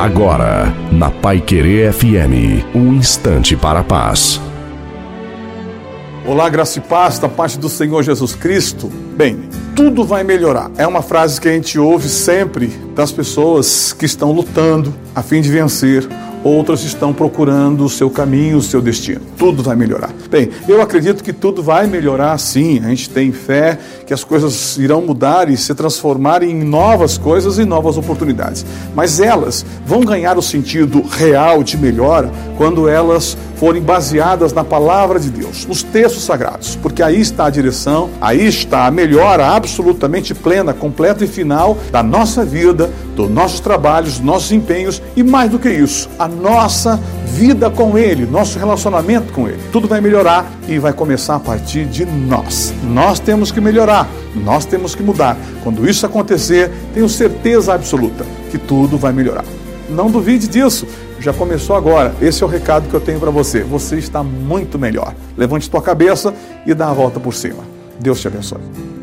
Agora, na Pai Querer FM, um instante para a paz. Olá, graça e paz da parte do Senhor Jesus Cristo. Bem, tudo vai melhorar. É uma frase que a gente ouve sempre das pessoas que estão lutando a fim de vencer outras estão procurando o seu caminho, o seu destino. Tudo vai melhorar. Bem, eu acredito que tudo vai melhorar sim. A gente tem fé que as coisas irão mudar e se transformar em novas coisas e novas oportunidades. Mas elas vão ganhar o sentido real de melhora quando elas forem baseadas na palavra de Deus, nos textos sagrados, porque aí está a direção, aí está a melhora absolutamente plena, completa e final da nossa vida, dos nossos trabalhos, dos nossos empenhos e mais do que isso, a nossa vida com Ele, nosso relacionamento com Ele. Tudo vai melhorar e vai começar a partir de nós. Nós temos que melhorar, nós temos que mudar. Quando isso acontecer, tenho certeza absoluta que tudo vai melhorar. Não duvide disso. Já começou agora. Esse é o recado que eu tenho para você. Você está muito melhor. Levante tua cabeça e dá a volta por cima. Deus te abençoe.